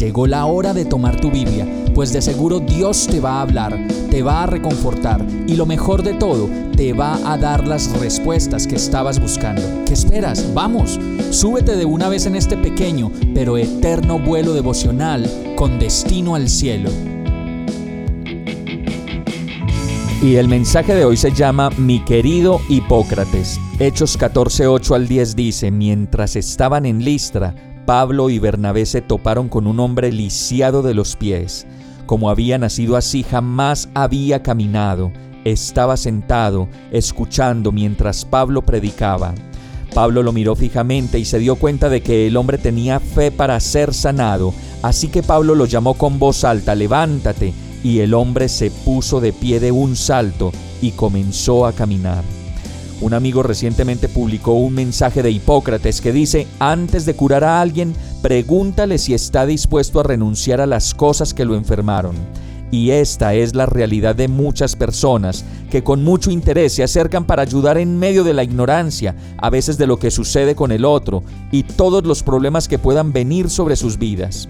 Llegó la hora de tomar tu Biblia, pues de seguro Dios te va a hablar, te va a reconfortar y lo mejor de todo, te va a dar las respuestas que estabas buscando. ¿Qué esperas? Vamos, súbete de una vez en este pequeño pero eterno vuelo devocional con destino al cielo. Y el mensaje de hoy se llama Mi querido Hipócrates. Hechos 14:8 al 10 dice, mientras estaban en Listra, Pablo y Bernabé se toparon con un hombre lisiado de los pies. Como había nacido así, jamás había caminado. Estaba sentado, escuchando mientras Pablo predicaba. Pablo lo miró fijamente y se dio cuenta de que el hombre tenía fe para ser sanado, así que Pablo lo llamó con voz alta, levántate, y el hombre se puso de pie de un salto y comenzó a caminar. Un amigo recientemente publicó un mensaje de Hipócrates que dice, antes de curar a alguien, pregúntale si está dispuesto a renunciar a las cosas que lo enfermaron. Y esta es la realidad de muchas personas que con mucho interés se acercan para ayudar en medio de la ignorancia, a veces de lo que sucede con el otro y todos los problemas que puedan venir sobre sus vidas.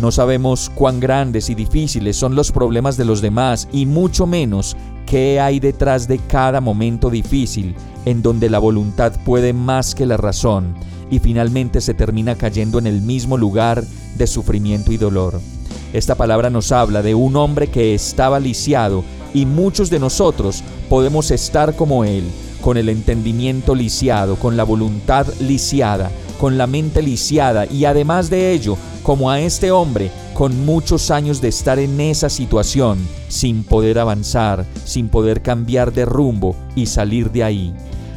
No sabemos cuán grandes y difíciles son los problemas de los demás y mucho menos qué hay detrás de cada momento difícil en donde la voluntad puede más que la razón y finalmente se termina cayendo en el mismo lugar de sufrimiento y dolor. Esta palabra nos habla de un hombre que estaba lisiado y muchos de nosotros podemos estar como él, con el entendimiento lisiado, con la voluntad lisiada, con la mente lisiada y además de ello, como a este hombre, con muchos años de estar en esa situación, sin poder avanzar, sin poder cambiar de rumbo y salir de ahí.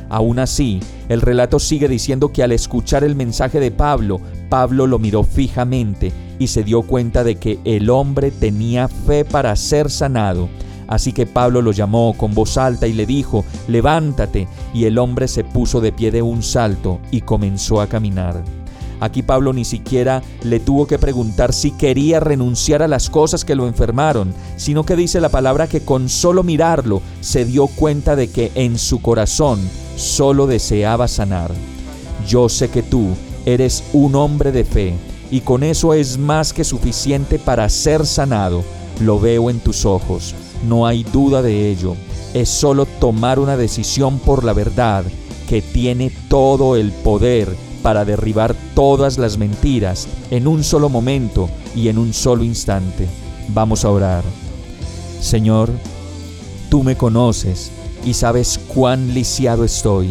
Aún así, el relato sigue diciendo que al escuchar el mensaje de Pablo, Pablo lo miró fijamente y se dio cuenta de que el hombre tenía fe para ser sanado. Así que Pablo lo llamó con voz alta y le dijo, levántate, y el hombre se puso de pie de un salto y comenzó a caminar. Aquí Pablo ni siquiera le tuvo que preguntar si quería renunciar a las cosas que lo enfermaron, sino que dice la palabra que con solo mirarlo se dio cuenta de que en su corazón solo deseaba sanar. Yo sé que tú eres un hombre de fe y con eso es más que suficiente para ser sanado. Lo veo en tus ojos, no hay duda de ello. Es solo tomar una decisión por la verdad que tiene todo el poder para derribar todas las mentiras en un solo momento y en un solo instante. Vamos a orar. Señor, tú me conoces y sabes cuán lisiado estoy.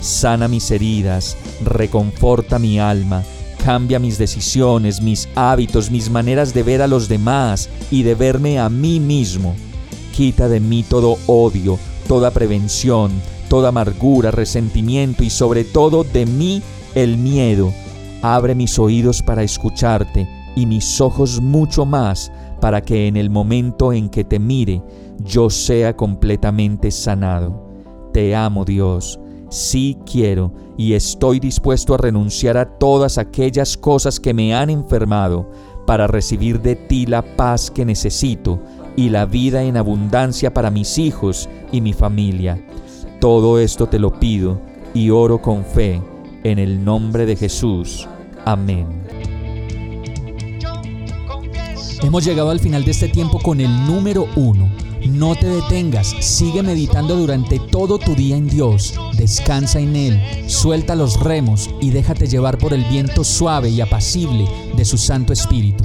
Sana mis heridas, reconforta mi alma, cambia mis decisiones, mis hábitos, mis maneras de ver a los demás y de verme a mí mismo. Quita de mí todo odio, toda prevención, toda amargura, resentimiento y sobre todo de mí el miedo. Abre mis oídos para escucharte y mis ojos mucho más para que en el momento en que te mire yo sea completamente sanado. Te amo Dios, sí quiero y estoy dispuesto a renunciar a todas aquellas cosas que me han enfermado para recibir de ti la paz que necesito y la vida en abundancia para mis hijos y mi familia. Todo esto te lo pido y oro con fe en el nombre de Jesús. Amén. Hemos llegado al final de este tiempo con el número uno. No te detengas, sigue meditando durante todo tu día en Dios, descansa en Él, suelta los remos y déjate llevar por el viento suave y apacible de su Santo Espíritu.